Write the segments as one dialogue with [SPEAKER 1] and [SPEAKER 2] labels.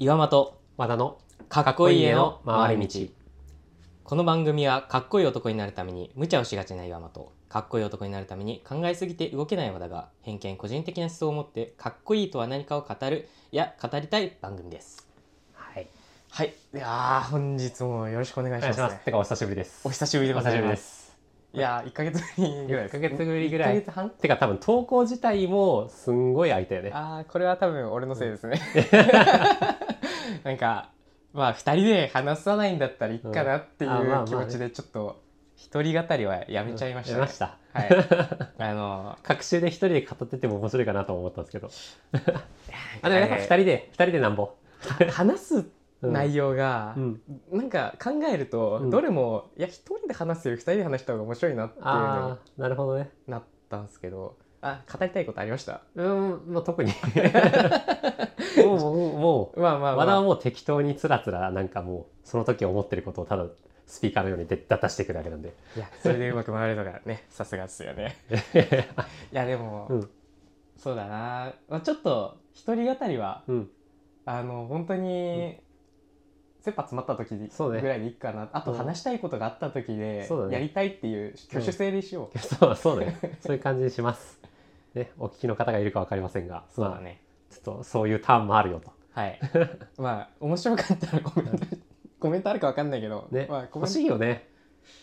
[SPEAKER 1] 岩本
[SPEAKER 2] 和田の
[SPEAKER 1] かっこいい家の回り道。
[SPEAKER 2] 道
[SPEAKER 1] この番組はかっこいい男になるために無茶をしがちな岩本かっこいい男になるために考えすぎて動けない和田が偏見個人的な思想を持ってかっこいいとは何かを語るいや語りたい番組です。
[SPEAKER 2] はい。
[SPEAKER 1] はい。いやー本日もよろしくお願い
[SPEAKER 2] し
[SPEAKER 1] します,、
[SPEAKER 2] てかお久しぶりです。
[SPEAKER 1] お久しぶりでございま
[SPEAKER 2] です。す
[SPEAKER 1] いやー1ヶ月ぶりぐらい。
[SPEAKER 2] 1ヶ月ぶりぐらい。
[SPEAKER 1] 1ヶ月半？
[SPEAKER 2] てか多分投稿自体もすんごい空いたよね。
[SPEAKER 1] あーこれは多分俺のせいですね、なんかまあ2人で話さないんだったらいいかなってい
[SPEAKER 2] う
[SPEAKER 1] 気持ちでちょっと一人語りはやめちゃいました。ね
[SPEAKER 2] やめま、した。
[SPEAKER 1] はい。あの
[SPEAKER 2] 各週で一人で語ってても面白いかなと思ったんですけど。あでもやっぱ
[SPEAKER 1] えー
[SPEAKER 2] 二人で二人でなんぼ。
[SPEAKER 1] 話す内容が
[SPEAKER 2] う、ん。
[SPEAKER 1] なんか考えると
[SPEAKER 2] うん。
[SPEAKER 1] どれも、いや一人で話すより二人で話した方が面白いなっていうの
[SPEAKER 2] ああなるほどね。
[SPEAKER 1] になったんですけどあ語りたいことありました？
[SPEAKER 2] うん。まあ特に。もうもうもう。
[SPEAKER 1] まあまあ、まあ、
[SPEAKER 2] 和田はもう適当につらつらなんかもうその時思ってることをただスピーカーのように出出してくるだけなんで。
[SPEAKER 1] いやそれでうまく回るのがね さすがですよね。いやでも、
[SPEAKER 2] うん。
[SPEAKER 1] そうだな、まあ、ちょっと一人語りは
[SPEAKER 2] うん。
[SPEAKER 1] あの本当に、切羽詰まった時
[SPEAKER 2] そうね。
[SPEAKER 1] ぐらいでいいかな、あと
[SPEAKER 2] うん。
[SPEAKER 1] 話したいことがあった時でやりたいっていう挙手制でしよう、
[SPEAKER 2] そうそうねそういう感じにしますねお聞きの方がいるかわかりませんがまあ
[SPEAKER 1] そうだね。
[SPEAKER 2] ちょっとそういうターンもあるよと。
[SPEAKER 1] はい。まあ面白かったらコメントコメントあるかわかんないけど、
[SPEAKER 2] ね、
[SPEAKER 1] まあ、
[SPEAKER 2] 欲しいよね。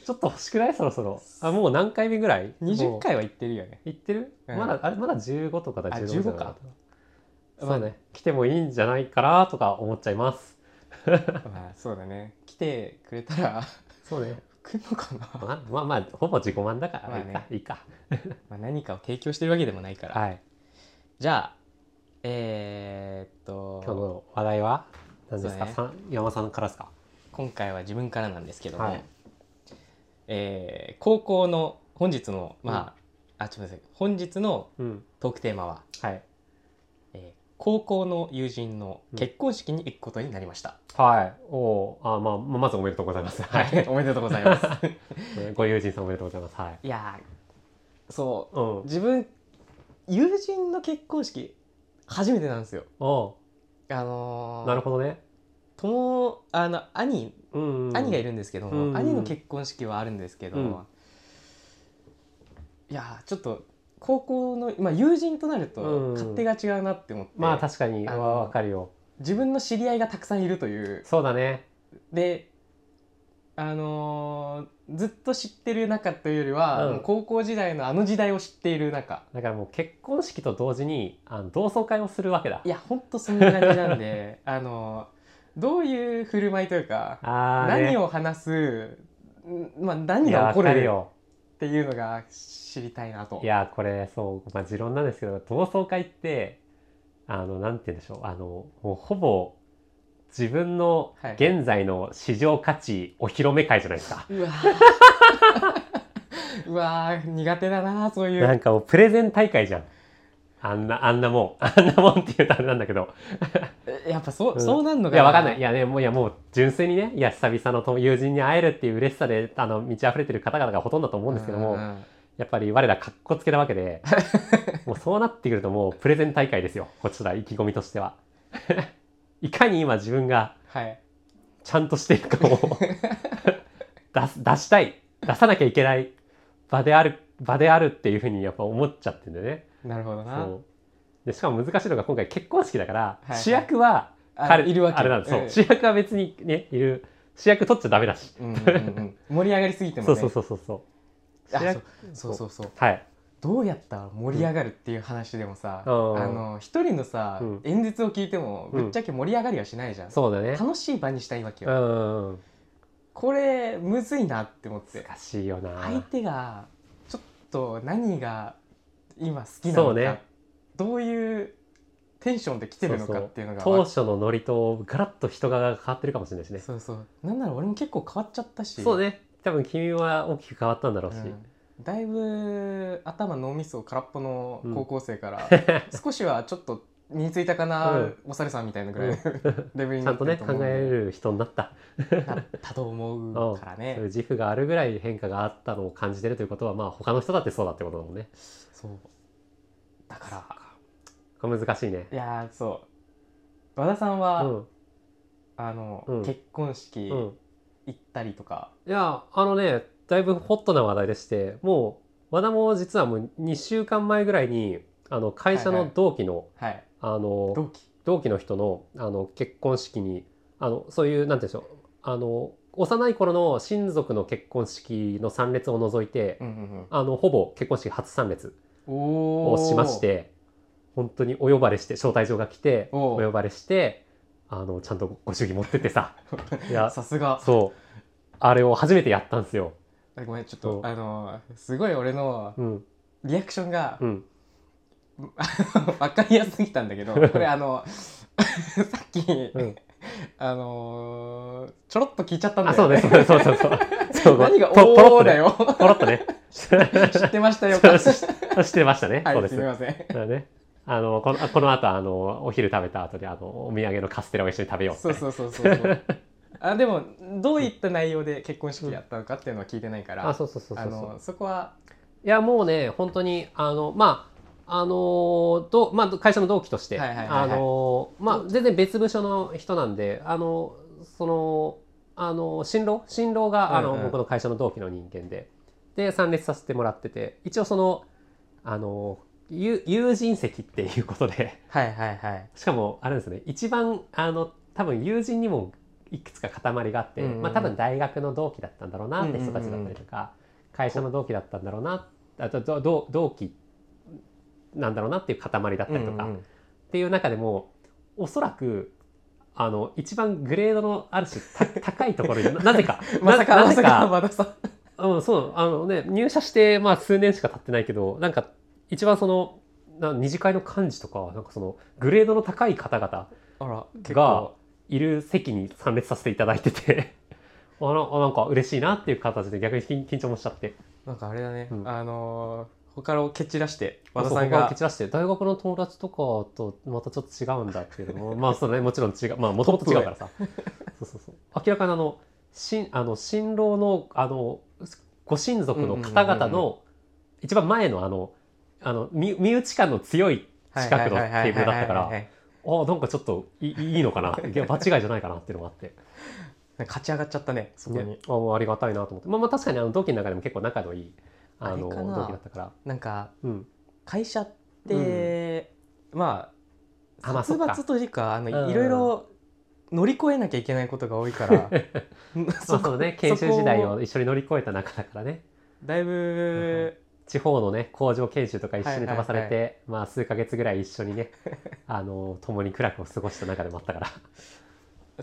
[SPEAKER 2] ちょっと欲しくない？そろそろ。あもう何回目ぐらい？
[SPEAKER 1] ト
[SPEAKER 2] も
[SPEAKER 1] 20
[SPEAKER 2] う
[SPEAKER 1] 回は言ってるよね。
[SPEAKER 2] 行ってる、
[SPEAKER 1] うん。
[SPEAKER 2] まだあれまだ15とかだ
[SPEAKER 1] あ
[SPEAKER 2] 16じゃな
[SPEAKER 1] 15か。
[SPEAKER 2] そうね、来てもいいんじゃないかなとか思っちゃいます。
[SPEAKER 1] まあそうだね。来てくれたら。
[SPEAKER 2] そうね
[SPEAKER 1] 来んのかな、
[SPEAKER 2] まあまあまあほぼ自己満だから
[SPEAKER 1] まあね。
[SPEAKER 2] いいか、
[SPEAKER 1] まあ、何かを提供してるわけでもないから、
[SPEAKER 2] はい。
[SPEAKER 1] じゃあえーっと
[SPEAKER 2] 今日の話題は何ですか、
[SPEAKER 1] そう
[SPEAKER 2] さん山さんからですか？
[SPEAKER 1] 今回は自分からなんですけども、
[SPEAKER 2] はい。
[SPEAKER 1] えー高校の本日のまあ、あちょっと待って本日の
[SPEAKER 2] うん。
[SPEAKER 1] トークテーマは、
[SPEAKER 2] はい。
[SPEAKER 1] えー高校の友人の結婚式に行くことになりました、
[SPEAKER 2] はい。おー。あまあまずおめでとうございます。
[SPEAKER 1] はい、おめでとうございます。
[SPEAKER 2] ご友人さんおめでとうございます。はい。
[SPEAKER 1] いやーそう。
[SPEAKER 2] うん。
[SPEAKER 1] 自分友人の結婚式初めてなんですよ。
[SPEAKER 2] お
[SPEAKER 1] あのー、
[SPEAKER 2] なるほどね。
[SPEAKER 1] 友あの兄
[SPEAKER 2] うんうん
[SPEAKER 1] 兄がいるんですけども、
[SPEAKER 2] うん
[SPEAKER 1] 兄の結婚式はあるんですけど、
[SPEAKER 2] うん。
[SPEAKER 1] いやーちょっと高校の、まあ、友人となると
[SPEAKER 2] うん。
[SPEAKER 1] 勝手が違うなって思って、
[SPEAKER 2] まあ確かに。
[SPEAKER 1] あの
[SPEAKER 2] わわかるよ。
[SPEAKER 1] 自分の知り合いがたくさんいるという。
[SPEAKER 2] そうだね。
[SPEAKER 1] であのーずっと知ってる仲というよりは、
[SPEAKER 2] うん。
[SPEAKER 1] 高校時代のあの時代を知っている仲。
[SPEAKER 2] だからもう結婚式と同時にあの同窓会をするわけだ。
[SPEAKER 1] いやほんとそんな感じなんで あのーどういう振る舞いというか
[SPEAKER 2] ね。
[SPEAKER 1] 何を話す、んまあ、何が起こる
[SPEAKER 2] よ
[SPEAKER 1] っていうのが知りたいなと。
[SPEAKER 2] いやこれそうまあ持論なんですけど同窓会ってあのなんて言うんでしょうあのもうほぼ自分の
[SPEAKER 1] はい。
[SPEAKER 2] 現在の市場価値お披露目会じゃないですか、
[SPEAKER 1] うわ。ー うわー苦手だなそういう。
[SPEAKER 2] なんかもうプレゼン大会じゃんあんなあんなもん。あんなもんって言うとあれなんだけど。
[SPEAKER 1] えやっぱそう、
[SPEAKER 2] うん。
[SPEAKER 1] そうなんのか
[SPEAKER 2] いやわかんない。いやねもういやもう純粋にねいや久々の友友人に会えるっていう嬉しさであの満ち溢れてる方々がほとんどだと思うんですけども、やっぱり我らかっこつけたわけで もうそうなってくるともうプレゼン大会ですよこちら意気込みとしては。いかに今自分が
[SPEAKER 1] はい。
[SPEAKER 2] ちゃんとしているかを出す出したい出さなきゃいけない場である場であるっていうふうにやっぱ思っちゃってるんだよね。
[SPEAKER 1] なるほどな。
[SPEAKER 2] そう。でしかも難しいのが今回結婚式だから、
[SPEAKER 1] はい
[SPEAKER 2] 主役は
[SPEAKER 1] あ
[SPEAKER 2] 彼
[SPEAKER 1] いるわけ。
[SPEAKER 2] あれなんです。そう、
[SPEAKER 1] うん
[SPEAKER 2] 主役は別にねいる。主役取っちゃダメだし、
[SPEAKER 1] うんうんうん。盛り上がりすぎてもね。
[SPEAKER 2] そうそうそうそうそう。
[SPEAKER 1] そう。そうそうそう。
[SPEAKER 2] はい。
[SPEAKER 1] どうやったら盛り上がるっていう話でもさ、
[SPEAKER 2] うん。
[SPEAKER 1] あの一人のさ、
[SPEAKER 2] うん。
[SPEAKER 1] 演説を聞いてもぶっちゃけ盛り上がりはしないじゃん、
[SPEAKER 2] そうだね。
[SPEAKER 1] 楽しい場にしたいわけ
[SPEAKER 2] う
[SPEAKER 1] よ、
[SPEAKER 2] ん。
[SPEAKER 1] これむずいなって思って。
[SPEAKER 2] 難しいよな。
[SPEAKER 1] 相手がと何が今好きなのか、
[SPEAKER 2] ね。
[SPEAKER 1] どういうテンションで来てるのかっていうのが
[SPEAKER 2] 当初のノリとガラッと人が変わってるかもしれないしね。
[SPEAKER 1] そうそう。なんなら俺も結構変わっちゃったし。
[SPEAKER 2] そうね。多分君は大きく変わったんだろうし、
[SPEAKER 1] うん。だいぶ頭脳みそ空っぽの高校生から、
[SPEAKER 2] ち
[SPEAKER 1] 少しはちょっと身についたかな、
[SPEAKER 2] うん。
[SPEAKER 1] お猿さんみたいなぐらいの レベルに
[SPEAKER 2] ゃ
[SPEAKER 1] なんって
[SPEAKER 2] とね考
[SPEAKER 1] ると思う。んで
[SPEAKER 2] える人になった、
[SPEAKER 1] なったと思うからね、
[SPEAKER 2] そういう自負があるぐらい変化があったのを感じてるということはまあ他の人だってそうだってことだもんね。
[SPEAKER 1] そう。だから。
[SPEAKER 2] これ難しいね。
[SPEAKER 1] いやーそう。和田さんは、
[SPEAKER 2] うん。
[SPEAKER 1] あの、
[SPEAKER 2] うん。
[SPEAKER 1] 結婚式
[SPEAKER 2] うん。
[SPEAKER 1] 行ったりとか、
[SPEAKER 2] いやあのねだいぶホットな話題でしてもう和田も実はもう2週間前ぐらいにあの会社の同期の,、
[SPEAKER 1] はい
[SPEAKER 2] あの
[SPEAKER 1] 同期。
[SPEAKER 2] 同期の人のあの結婚式にあのそういうなんて言うんでしょうあの幼い頃の親族の結婚式の参列を除いて、
[SPEAKER 1] うんうん
[SPEAKER 2] あのほぼ結婚式初参列をしまして本当にお呼ばれして招待状が来て
[SPEAKER 1] おう
[SPEAKER 2] お呼ばれしてあのちゃんとご祝儀持ってってさ。いや
[SPEAKER 1] さすが。
[SPEAKER 2] そう。あれを初めてやったんですよ。
[SPEAKER 1] ごめんちょっ
[SPEAKER 2] そう。
[SPEAKER 1] とあのすごい俺の
[SPEAKER 2] うん。
[SPEAKER 1] リアクションが
[SPEAKER 2] うん
[SPEAKER 1] 分かりやすすぎたんだけど これあの さっき、
[SPEAKER 2] うん
[SPEAKER 1] あのーちょろっと聞いちゃったんだ
[SPEAKER 2] あ、そう
[SPEAKER 1] よね
[SPEAKER 2] ね、そうそうそうそう。そう
[SPEAKER 1] 何が「
[SPEAKER 2] ポポロッとね。
[SPEAKER 1] おーだよ
[SPEAKER 2] ポロッとね。
[SPEAKER 1] 知ってましたよ
[SPEAKER 2] そうそう知ってましたね。
[SPEAKER 1] はい
[SPEAKER 2] そうですす。
[SPEAKER 1] みません
[SPEAKER 2] だね。あの、この、あこの後、あの、お昼食べた後で、あの、お土産のカステラを一緒に食べようって
[SPEAKER 1] そうそうそうそうそうあでもどういった内容で結婚式やったのかっていうのは聞いてないから、
[SPEAKER 2] あ、そうそうそうそう
[SPEAKER 1] あ
[SPEAKER 2] そう。
[SPEAKER 1] のそこはい
[SPEAKER 2] や、もうね、本当に、あの、まあ、あのどまあ、会社の同期として、全然別部署の人なんで、あの、その、あの、新郎？新郎が、あの、
[SPEAKER 1] うんうん
[SPEAKER 2] 僕の会社の同期の人間で、で、参列させてもらってて、一応その、あの、友友人席っていうことで、
[SPEAKER 1] はいはいはい。
[SPEAKER 2] しかも、あれですね、一番、あの、多分友人にもいくつか塊があって、
[SPEAKER 1] うんうんうん。
[SPEAKER 2] まあ多分大学の同期だったんだろうなって人たちだったりとか、会社の同期だったんだろうな、あと同期なんだろうなっていう塊だったりとか、っていう中でも、おそらく、あの、一番グレードのある種た 高いところにな なぜか、
[SPEAKER 1] まさかまさか
[SPEAKER 2] か、
[SPEAKER 1] 和田さ。ん
[SPEAKER 2] うん、そう、あのね、入社して、まあ数年しか経ってないけど、なんか、一番その、な二次会の幹事とか、なんかその、グレードの高い方々が
[SPEAKER 1] 構。
[SPEAKER 2] いる席に参列させていただいてて、あなあなんか嬉しいなっていう形で逆に緊緊張もしちゃって。
[SPEAKER 1] なんかあれだね、
[SPEAKER 2] うん。
[SPEAKER 1] あのー他を蹴散らして和田さんが
[SPEAKER 2] 蹴散らして、大学の友達とかとまたちょっと違うんだっていうのも、まあそうね、もちろん違う、まあもともと違うからさ。そうそうそう。明らかにあの、新、あの、新郎の、あの、ご親族の方々の、一番前のあの、あの、身身内感の強い近くのテーブルだったから、ああ、なんかちょっといいいいのかな。いや、場違いじゃないかなっていうのがあって。
[SPEAKER 1] 勝ち上がっちゃったねそこに、
[SPEAKER 2] あありがたいなと思って。まあまあ確かにあの同期の中でも結構仲のいい、あの、同期だったから。
[SPEAKER 1] なんか
[SPEAKER 2] うん。
[SPEAKER 1] 会社って、まあ
[SPEAKER 2] あまあそっか。
[SPEAKER 1] 殺伐というかあの、
[SPEAKER 2] うん。
[SPEAKER 1] いろいろ乗り越えなきゃいけないことが多いから。
[SPEAKER 2] ま あそうね、研修時代を一緒に乗り越えた仲だからね。
[SPEAKER 1] だいぶ、
[SPEAKER 2] 地方のね工場研修とか一緒に飛ばされて、
[SPEAKER 1] はい。
[SPEAKER 2] まあ数ヶ月ぐらい一緒にねあの共に苦楽を過ごした中でもあったから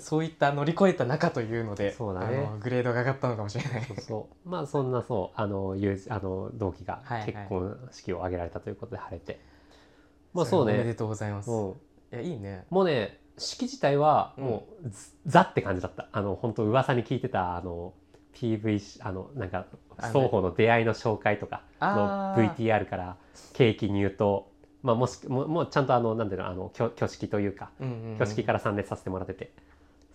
[SPEAKER 1] そういった乗り越えた中というので
[SPEAKER 2] そうだね。
[SPEAKER 1] グレードが上がったのかもしれない。
[SPEAKER 2] そうまあそんなそうあの友人あの同期が
[SPEAKER 1] はいはい。
[SPEAKER 2] 結婚式を挙げられたということで晴れて、まあそう
[SPEAKER 1] それおめで
[SPEAKER 2] ね
[SPEAKER 1] とうございます、い
[SPEAKER 2] うん。
[SPEAKER 1] やいいね。
[SPEAKER 2] もうね式自体はもう、ずザって感じだった。あの本当噂に聞いてたあの PV しあのなんか双方の出会いの紹介とかの VTR からケーキ入刀まあもしももうちゃんとあのなんていうのあの挙挙式というか
[SPEAKER 1] うんうんうん。
[SPEAKER 2] 挙式から参列させてもらってて、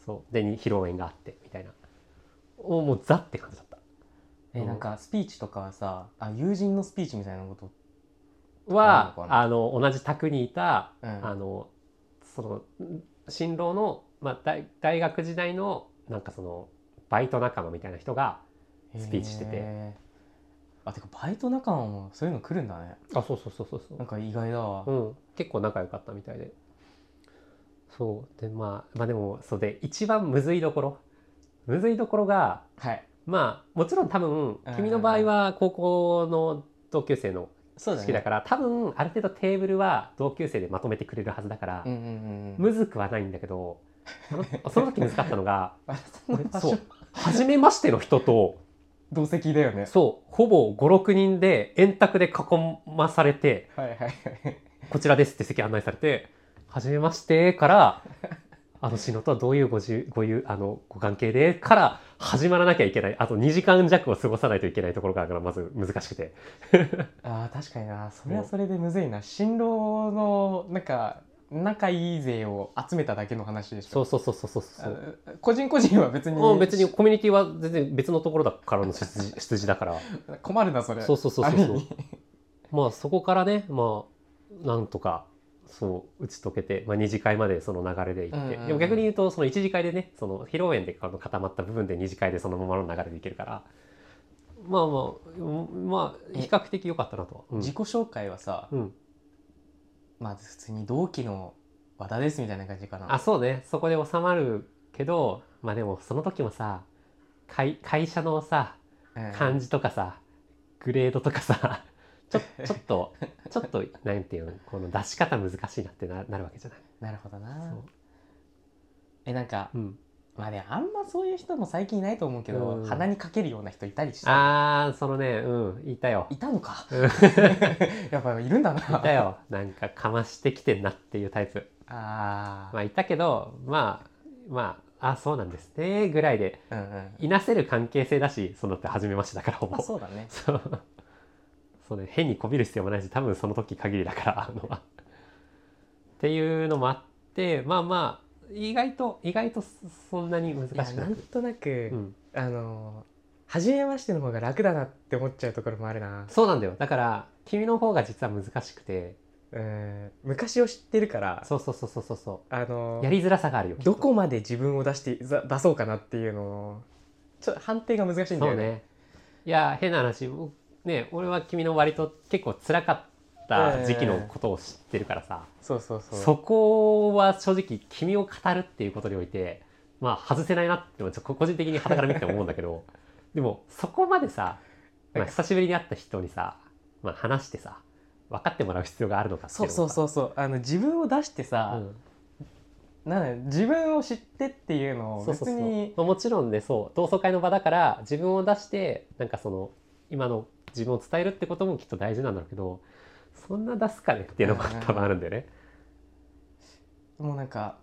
[SPEAKER 2] そう。でに披露宴があってみたいな。おもうザって感じだった。
[SPEAKER 1] えなんかスピーチとかはさあ友人のスピーチみたいなこと
[SPEAKER 2] は
[SPEAKER 1] あるの
[SPEAKER 2] 同じ宅にいた、
[SPEAKER 1] うん。
[SPEAKER 2] あのその新郎の、まあ、大大学時代のなんかそのバイト仲間みたいな人がスピーチしてて。
[SPEAKER 1] あてかバイト仲間もそういうの来るんだね。
[SPEAKER 2] あそうそうそうそうそう。
[SPEAKER 1] なんか意外だわ、
[SPEAKER 2] うん、結構仲良かったみたいでそう。でまあまあでもそうで一番むずいところ。むずいところが
[SPEAKER 1] はい。
[SPEAKER 2] まあもちろん多分
[SPEAKER 1] うん。
[SPEAKER 2] 君の場合は高校の同級生の式だから多分ある程度テーブルは同級生でまとめてくれるはずだから
[SPEAKER 1] うんうんうんうん。
[SPEAKER 2] むずくはないんだけどその時難かったのが そう。初めましての人と
[SPEAKER 1] 同席だよね。
[SPEAKER 2] そう。ほぼ56人で円卓で囲まされて
[SPEAKER 1] はいはいはい。
[SPEAKER 2] こちらですって席案内されて、はじめましてから、あの、篠とはどういうごじゅごゆあのご関係でから始まらなきゃいけない。あと2時間弱を過ごさないといけないところがまず難しくて。
[SPEAKER 1] あー確かになそれはそれでむずいな新郎のなんか仲いい勢を集めただけの話でしょ
[SPEAKER 2] そうそうそうそうそうそう。
[SPEAKER 1] あ個人個人は別に
[SPEAKER 2] もう別にコミュニティは全然別のところだからの出自 出自だから。
[SPEAKER 1] 困るなそれ
[SPEAKER 2] そうそうそうそう。まあそこからね、まあ、なんとか、そう打ち解けて、まあ、二次会までその流れで行って、
[SPEAKER 1] うんうんうん。
[SPEAKER 2] でも逆に言うとその一次会でねその披露宴であの固まった部分で二次会でそのままの流れでいけるから。まあまあうんまあ比較的良かったなとは。うん。
[SPEAKER 1] 自己紹介はさ、
[SPEAKER 2] うん。
[SPEAKER 1] まず普通に同期の和田ですみたいな感じかな。
[SPEAKER 2] あそうね。そこで収まるけどまあでもその時もさ会会社のさ
[SPEAKER 1] うん。
[SPEAKER 2] 感じとかさグレードとかさちょちょっとちょっとなんていうのこの出し方難しいなってななるわけじゃない。
[SPEAKER 1] なるほどな。
[SPEAKER 2] そう。
[SPEAKER 1] えなんか
[SPEAKER 2] うん、
[SPEAKER 1] まあねあんまそういう人も最近いないと思うけど、
[SPEAKER 2] うん。
[SPEAKER 1] 鼻にかけるような人いたりした？
[SPEAKER 2] あーそのねうんいたよ。
[SPEAKER 1] いたのか。
[SPEAKER 2] うん。
[SPEAKER 1] やっぱいるんだな。い
[SPEAKER 2] たよ。なんかかましてきてんなっていうタイプ。
[SPEAKER 1] あー、
[SPEAKER 2] まあいたけどまあまああそうなんですねぐらいで。
[SPEAKER 1] うんうん。
[SPEAKER 2] いなせる関係性だしそのって初めましてだからほぼ。
[SPEAKER 1] まあそうだね。
[SPEAKER 2] そうそうね変にこびる必要もないし多分その時限りだから あのっていうのもあってまあまあ意外と意外とそそんなに難しくなく。
[SPEAKER 1] なんとなく、
[SPEAKER 2] うん、
[SPEAKER 1] あの初めましての方が楽だなって思っちゃうところもあるな。
[SPEAKER 2] そうなんだよ。だから君の方が実は難しくて。
[SPEAKER 1] うん昔を知ってるから
[SPEAKER 2] そうそうそうそうそう。そ
[SPEAKER 1] あの
[SPEAKER 2] うやりづらさがあるよ。
[SPEAKER 1] どこまで自分を出してざ出そうかなっていうのをちょっと判定が難しいんだよね。
[SPEAKER 2] そうね。いや変な話僕ね俺は君の割と結構辛かった時期のことを知ってるからさ、
[SPEAKER 1] そうそうそう。
[SPEAKER 2] そこは正直君を語るっていうことにおいてまあ外せないなって個人的に肌から見てて思うんだけど でもそこまでさ、まあ、久しぶりに会った人にさ、まあ、話してさ分かってもらう必要があるのかってい
[SPEAKER 1] そううそうそうそう。あの自分を出して
[SPEAKER 2] う
[SPEAKER 1] さ、
[SPEAKER 2] ん。
[SPEAKER 1] なん自分を知ってっていうのを
[SPEAKER 2] そうそうそう。
[SPEAKER 1] 別に
[SPEAKER 2] まあもちろんねそう。同窓会の場だから自分を出してなんかその今の自分を伝えるってこともきっと大事なんだろうけどそんな出すかねっていうのも
[SPEAKER 1] うんうんうん
[SPEAKER 2] 多分あるんだよね。
[SPEAKER 1] もうなんか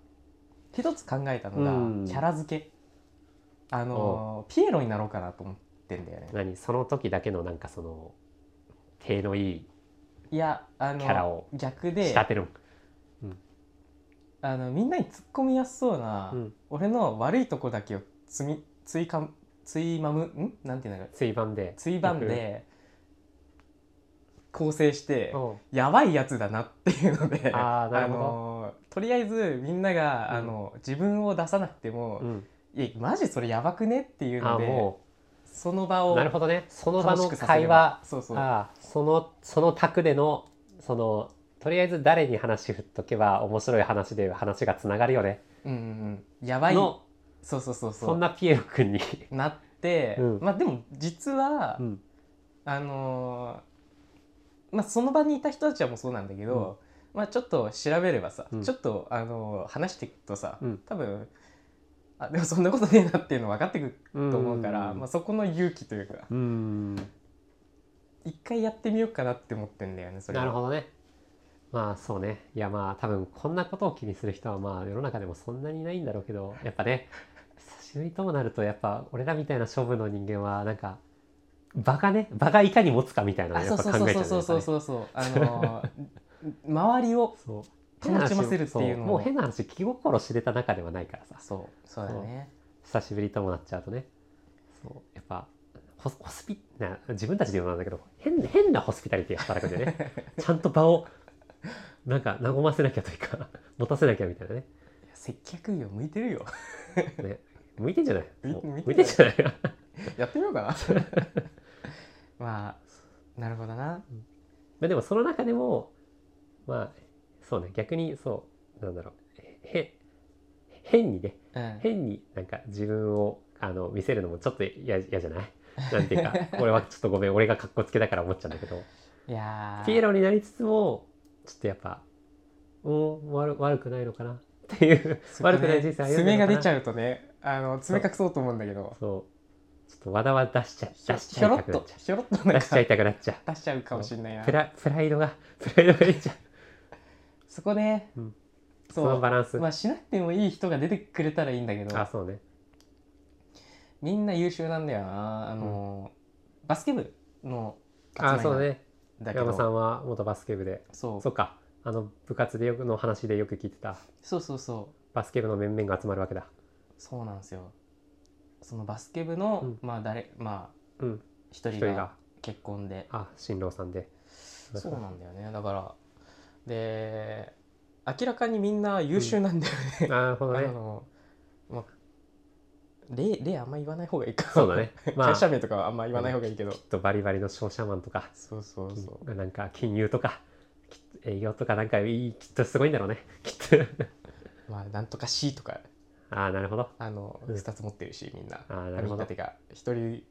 [SPEAKER 1] 一つ考えたのが、
[SPEAKER 2] うん。
[SPEAKER 1] キャラ付け。あのピエロになろうかなと思ってんだよね。
[SPEAKER 2] 何？その時だけのなんかその手のいい
[SPEAKER 1] いやあの
[SPEAKER 2] キャラを
[SPEAKER 1] 逆
[SPEAKER 2] 仕
[SPEAKER 1] で
[SPEAKER 2] 立てる。
[SPEAKER 1] あのみんなに突っ込みやすそうな、
[SPEAKER 2] うん。
[SPEAKER 1] 俺の悪いとこだけをつみついかんついまむん？なんていうんだろう
[SPEAKER 2] 追番で。
[SPEAKER 1] ついばんで構成して
[SPEAKER 2] う。ん
[SPEAKER 1] やばいやつだなっていうので
[SPEAKER 2] あーなるほど。
[SPEAKER 1] のとりあえずみんなが、
[SPEAKER 2] うん。
[SPEAKER 1] あの自分を出さなくても、
[SPEAKER 2] うん、
[SPEAKER 1] いやマジそれやばくねっていう
[SPEAKER 2] あ
[SPEAKER 1] ので
[SPEAKER 2] も
[SPEAKER 1] その場を
[SPEAKER 2] うなるほどね。その場の会話。
[SPEAKER 1] そうそう。
[SPEAKER 2] あそのその卓でのそのとりあえず誰に話振っとけば面白い話で話がつながるよね。
[SPEAKER 1] うんうんうん。やばい。
[SPEAKER 2] の
[SPEAKER 1] そうそうそうそ
[SPEAKER 2] んなピエロ君に、
[SPEAKER 1] なって、
[SPEAKER 2] うん。
[SPEAKER 1] まあでも実は、
[SPEAKER 2] うん。
[SPEAKER 1] あのーまあその場にいた人たちはもうそうなんだけど、まあちょっと調べればさ、
[SPEAKER 2] うん。
[SPEAKER 1] ちょっとあのー話していくとさ、
[SPEAKER 2] うん。
[SPEAKER 1] 多分あでもそんなことねえなっていうの分かってくる
[SPEAKER 2] と
[SPEAKER 1] と思うから、まあ、そこの勇気というか
[SPEAKER 2] うん。
[SPEAKER 1] 一回やってみようかなって思ってんだよねそれは。
[SPEAKER 2] なるほどね。まあそうね。いやまあ多分こんなことを気にする人はまあ世の中でもそんなにいないんだろうけどやっぱね久しぶりともなるとやっぱ俺らみたいな勝負の人間はなんか場がね場がいかに持つかみたいなの
[SPEAKER 1] あ
[SPEAKER 2] やっぱ
[SPEAKER 1] そうそう
[SPEAKER 2] 考えちゃう
[SPEAKER 1] そうそうそうそうそうあのー周りを楽しませるっていうの
[SPEAKER 2] もう変な話気心知れた中ではないからさ。
[SPEAKER 1] そうそうだね。
[SPEAKER 2] 久しぶりともなっちゃうとね。そう。やっぱホスピな自分たちで言うのなんだけど変変なホスピタリティが働くんでね。ちゃんと場をなんか和ませなきゃというか 持たせなきゃみたいなね。
[SPEAKER 1] 接客業向いてるよ。
[SPEAKER 2] ね向いてんじゃない？
[SPEAKER 1] 向いて
[SPEAKER 2] んじゃない
[SPEAKER 1] やってみようかな。まあなるほどな。
[SPEAKER 2] まあでもその中でもまあそうね。逆にそうなんだろう。へ変にね。
[SPEAKER 1] うん。
[SPEAKER 2] 変になんか自分をあの見せるのもちょっと嫌嫌じゃない？なんていうか 俺はちょっとごめん。俺が格好つけだから思っちゃうんだけど。
[SPEAKER 1] いやー。
[SPEAKER 2] ピエロになりつつもちょっとやっぱうん悪悪くないのかな？っていう、
[SPEAKER 1] ね
[SPEAKER 2] 悪くない人生歩んで
[SPEAKER 1] 爪
[SPEAKER 2] るのかな？
[SPEAKER 1] が出ちゃうとねあの爪隠そうと思うんだけど。
[SPEAKER 2] そう。ちょっとわだわ出しちゃ
[SPEAKER 1] ひょ
[SPEAKER 2] 出しちゃ
[SPEAKER 1] ひょろっ
[SPEAKER 2] いたくなっちゃ
[SPEAKER 1] とひょろっとなんか
[SPEAKER 2] う出しちゃいたくなっちゃう。
[SPEAKER 1] 出しちゃうかもしれないな。
[SPEAKER 2] プラプライドが プライドが出ちゃう
[SPEAKER 1] そこね、
[SPEAKER 2] うん。
[SPEAKER 1] そ
[SPEAKER 2] のバランス、
[SPEAKER 1] まあしなくてもいい人が出てくれたらいいんだけど。
[SPEAKER 2] あそうね。
[SPEAKER 1] みんな優秀なんだよな。あの、バスケ部の
[SPEAKER 2] あそうね。山さんは元バスケ部で。
[SPEAKER 1] そう。
[SPEAKER 2] そっか。あの部活でよくの話でよく聞いてた。
[SPEAKER 1] そうそうそう。
[SPEAKER 2] バスケ部の面々が集まるわけだ
[SPEAKER 1] そうなんですよ。そのバスケ部の、
[SPEAKER 2] うん。
[SPEAKER 1] まあ誰まあ
[SPEAKER 2] うん。
[SPEAKER 1] 一人が結婚で。
[SPEAKER 2] あ新郎さんで。
[SPEAKER 1] そうなんだよね。だからで明らかにみんな優秀なんだよね、あ
[SPEAKER 2] なるほどね。
[SPEAKER 1] のまあ例例あんま言わない方がいいか。
[SPEAKER 2] そうだね。まあ
[SPEAKER 1] 会社名とかはあんま言わない方がいいけど、
[SPEAKER 2] きっとバリバリの商社マンとか。
[SPEAKER 1] そうそうそう。
[SPEAKER 2] なんか金融とか。営業とかなんかいいきっとすごいんだろうね。きっと。
[SPEAKER 1] まあなんとか C とか
[SPEAKER 2] ああなるほど。
[SPEAKER 1] あの
[SPEAKER 2] うん。
[SPEAKER 1] 2つ持ってるしみんな。
[SPEAKER 2] あーなるほど。
[SPEAKER 1] みんなてか一人。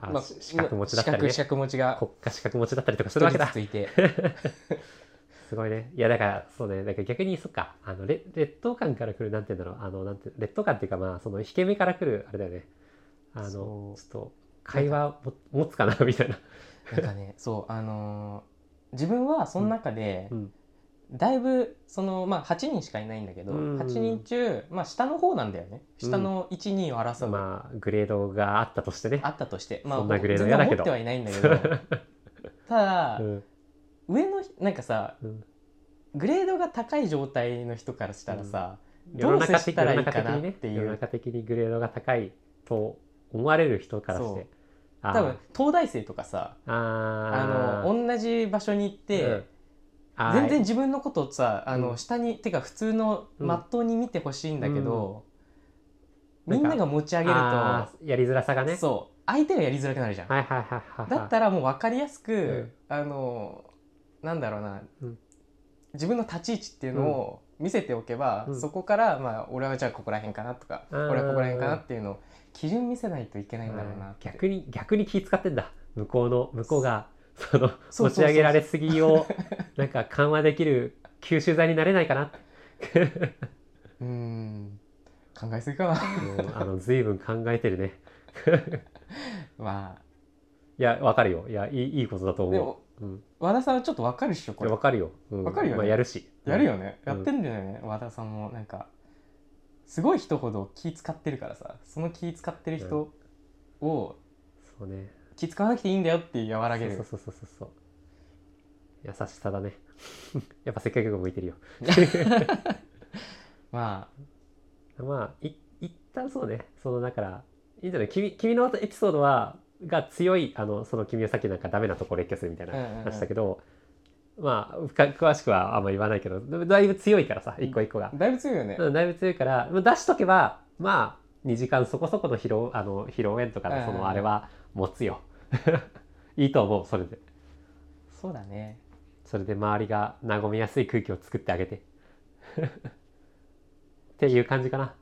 [SPEAKER 2] あ、
[SPEAKER 1] まあ
[SPEAKER 2] し資格持ちだったりね。
[SPEAKER 1] 資格資格持ちが。
[SPEAKER 2] 国家資格持ちだったりとかするわけだ。
[SPEAKER 1] 一人ずついて。
[SPEAKER 2] すごいね。いやだからそうね。だから逆にそっか。あの劣劣等感から来るなんて言うんだろう。あのなんて劣等感っていうかまあその引け目から来るあれだよね。あのちょ
[SPEAKER 1] そ
[SPEAKER 2] っと会話も 持つかなみたいな、
[SPEAKER 1] なんかねそうあのー自分はその中で、
[SPEAKER 2] うん
[SPEAKER 1] だいぶそのまあ8人しかいないんだけど、
[SPEAKER 2] うん。
[SPEAKER 1] 8人中まあ下の方なんだよね。下の12を争う、
[SPEAKER 2] まあグレードがあったとしてね。
[SPEAKER 1] あったとして。まあ
[SPEAKER 2] そんなグレード嫌だけど
[SPEAKER 1] 持ってはいないんだけど。ただ、
[SPEAKER 2] うん。
[SPEAKER 1] 上のなんかさ
[SPEAKER 2] うん。
[SPEAKER 1] グレードが高い状態の人からしたらさ、どう接したらいいかなっていう。
[SPEAKER 2] 世の中的にグレードが高いと思われる人からして。
[SPEAKER 1] 多分東大生とかさあの同じ場所に行って、全然自分のことをさあの、
[SPEAKER 2] うん。
[SPEAKER 1] 下にてか普通の
[SPEAKER 2] うん。
[SPEAKER 1] まっとうに見てほしいんだけど、
[SPEAKER 2] うん。
[SPEAKER 1] みんなが持ち上げる
[SPEAKER 2] あーやりづらさが
[SPEAKER 1] と、
[SPEAKER 2] ね。
[SPEAKER 1] そう。相手がやりづらくなるじゃん、
[SPEAKER 2] はいはいはいはい
[SPEAKER 1] だったらもう分かりやすく、
[SPEAKER 2] ん。
[SPEAKER 1] あのなんだろうな、
[SPEAKER 2] うん。
[SPEAKER 1] 自分の立ち位置っていうのを見せておけば、
[SPEAKER 2] うん。
[SPEAKER 1] そこから、まあ、俺はじゃあここら辺かなとか、
[SPEAKER 2] うん
[SPEAKER 1] 俺はここら辺かなっていうのを基準見せないといけないんだろうな
[SPEAKER 2] 逆に逆に気使ってんだ。向こうの向こうがその持ち上げられすぎをなんか緩和できる吸収剤になれないかな。
[SPEAKER 1] うーん。考えすぎかな。
[SPEAKER 2] あの随分考えてるね。
[SPEAKER 1] ま
[SPEAKER 2] いやわかるよ。いやいいいいことだと思
[SPEAKER 1] あでも
[SPEAKER 2] う、うん、
[SPEAKER 1] 和田さんはちょっと分かるっしょこれ。
[SPEAKER 2] わかるよ、うん、
[SPEAKER 1] わかるよね。
[SPEAKER 2] まあ、やるし。
[SPEAKER 1] やるよね、
[SPEAKER 2] うん。
[SPEAKER 1] やってんだよね。和田さんもなんかすごい人ほど気使ってるからさ。その気使ってる人を
[SPEAKER 2] そうね
[SPEAKER 1] 気使わなくていいんだよって和らげる。
[SPEAKER 2] そうそうそうそうそう。優しさだね。やっぱ接客業向いてるよ。
[SPEAKER 1] ま
[SPEAKER 2] まあい一旦そうね。そのだからいいんじゃない？君君のエピソードはが強いあのその君はさっきなんかダメなとこ列挙するみたいな
[SPEAKER 1] うんうんうん。
[SPEAKER 2] 話したけど、まあ深詳しくはあんま言わないけどだいぶ強いからさ一個一個が。
[SPEAKER 1] あ、だいぶ強いよね、
[SPEAKER 2] うん、だいぶ強いからまあ出しとけばまあ2時間そこそこの疲労あの披露宴とかのそのあれは持つよ。いいと思うそれで。
[SPEAKER 1] そうだね。
[SPEAKER 2] それで周りが和みやすい空気を作ってあげて。っていう感じかな、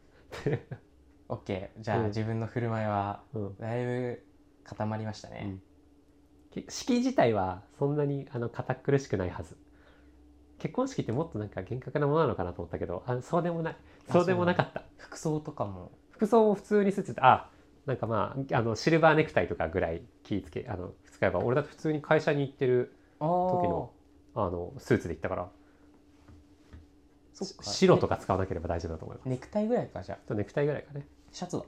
[SPEAKER 1] OK じゃあ、
[SPEAKER 2] うん。
[SPEAKER 1] 自分の振る舞いは
[SPEAKER 2] うん、
[SPEAKER 1] だいぶ固まりましたね、
[SPEAKER 2] うん。き式自体はそんなにあの堅苦しくないはず。結婚式ってもっとなんか厳格なものなのかなと思ったけどあそうでもない
[SPEAKER 1] あ
[SPEAKER 2] そうでもなかった。
[SPEAKER 1] 服装とかも
[SPEAKER 2] 服装も普通にスーツってあなんかまああのシルバーネクタイとかぐらい気ぃつけあの使えば俺だって普通に会社に行ってる時のあのスーツで行ったから。白とか使わなければ大丈夫だと思います。
[SPEAKER 1] ネクタイぐらいかじゃあ。
[SPEAKER 2] ネクタイぐらいかね。
[SPEAKER 1] シャツは？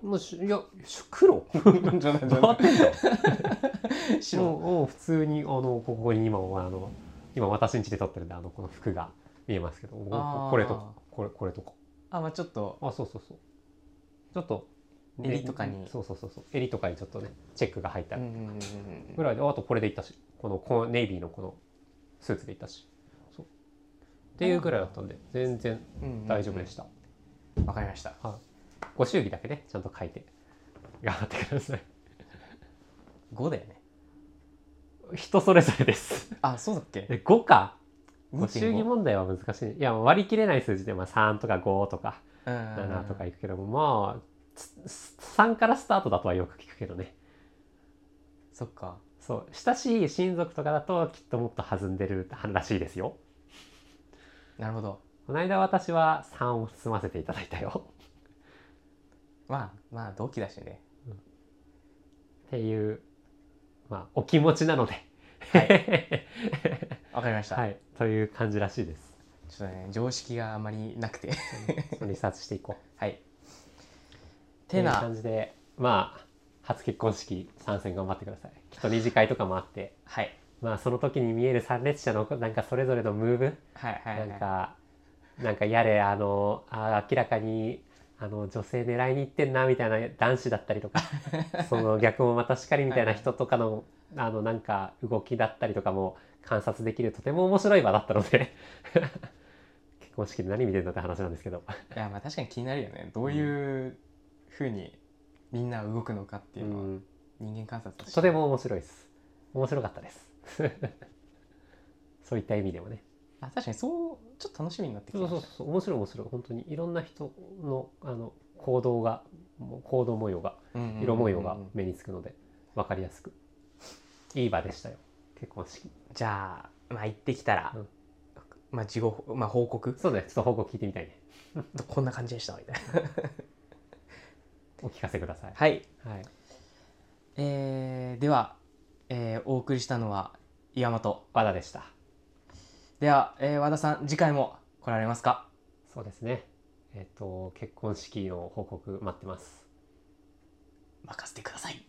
[SPEAKER 2] もうしいやし黒
[SPEAKER 1] じゃないじゃ
[SPEAKER 2] 変
[SPEAKER 1] ない白
[SPEAKER 2] もうもう普通にあのここに今はあの今私ん家で撮ってるんであのこの服が見えますけど。これとかこれこれとか
[SPEAKER 1] あまあちょっと。
[SPEAKER 2] あそうそうそう。ちょっと
[SPEAKER 1] 襟とかに。
[SPEAKER 2] そうそうそうそう。襟とかにちょっとねチェックが入った
[SPEAKER 1] うんうんうんうん
[SPEAKER 2] ぐらいであとこれでいったしこのこのネイビーのこのスーツでいったし。そう。っていうぐらいだったんで全然
[SPEAKER 1] うんうん
[SPEAKER 2] 大丈夫でした、
[SPEAKER 1] わかりました。
[SPEAKER 2] ご祝儀だけねちゃんと書いて。頑張ってください。
[SPEAKER 1] 5だよね。
[SPEAKER 2] 人それぞれです。
[SPEAKER 1] あそうだっけ？
[SPEAKER 2] で5か。ご
[SPEAKER 1] 2.5
[SPEAKER 2] 祝儀問題は難しい。いや割り切れない数字でまあ3とか5とか
[SPEAKER 1] うんうんうん。
[SPEAKER 2] 7とかいくけどもまあつ3からスタートだとはよく聞くけどね。
[SPEAKER 1] そっか。
[SPEAKER 2] そう。親しい親族とかだときっともっと弾んでるらしいですよ。
[SPEAKER 1] なるほど。
[SPEAKER 2] この間私は3を済ませていただいたよ。
[SPEAKER 1] まあまあ同期だしね。
[SPEAKER 2] っていうまあお気持ちなので
[SPEAKER 1] わかりました、
[SPEAKER 2] はい。という感じらしいです。
[SPEAKER 1] ちょっとね常識があまりなくて。
[SPEAKER 2] リサーチしていこう。
[SPEAKER 1] はい。
[SPEAKER 2] て
[SPEAKER 1] な。
[SPEAKER 2] 感じでまあ初結婚式参戦頑張ってください。きっと二次会とかもあって。
[SPEAKER 1] はい。
[SPEAKER 2] まあその時に見える参列者のなんかそれぞれのムーブ。
[SPEAKER 1] はいはいはい。
[SPEAKER 2] なんかなんかやれあのあ明らかにあの女性狙いに行ってんなみたいな男子だったりとか その逆もまたしかりみたいな人とかのあのなんか動きだったりとかも観察できるとても面白い場だったので 結婚式で何見てんだって話なんですけど。
[SPEAKER 1] いやまあ確かに気になるよね。どういうふうにみんな動くのかっていうのは
[SPEAKER 2] うん。
[SPEAKER 1] 人間観察として。
[SPEAKER 2] とても面白いです。面白かったです。そういった意味でもね
[SPEAKER 1] あ確かにそうちょっと楽しみになってき
[SPEAKER 2] そう
[SPEAKER 1] ました
[SPEAKER 2] そうそう面白い面白い本当にいろんな人のあの行動が行動模様が色模様が目につくので分かりやすく。いい場でしたよ。結婚式。
[SPEAKER 1] じゃあまあ行ってきたら、
[SPEAKER 2] うん。
[SPEAKER 1] まあ事後まあ報告。
[SPEAKER 2] そうねちょっと報告聞いてみたいね。
[SPEAKER 1] こんな感じでしたみたいな。
[SPEAKER 2] お聞かせください。
[SPEAKER 1] はい、
[SPEAKER 2] はい。
[SPEAKER 1] えーでは、えーお送りしたのは岩本
[SPEAKER 2] 和田でした
[SPEAKER 1] では、えー和田さん次回も来られますか？
[SPEAKER 2] そうですね。えっ、と結婚式の報告待ってます。
[SPEAKER 1] 任せてください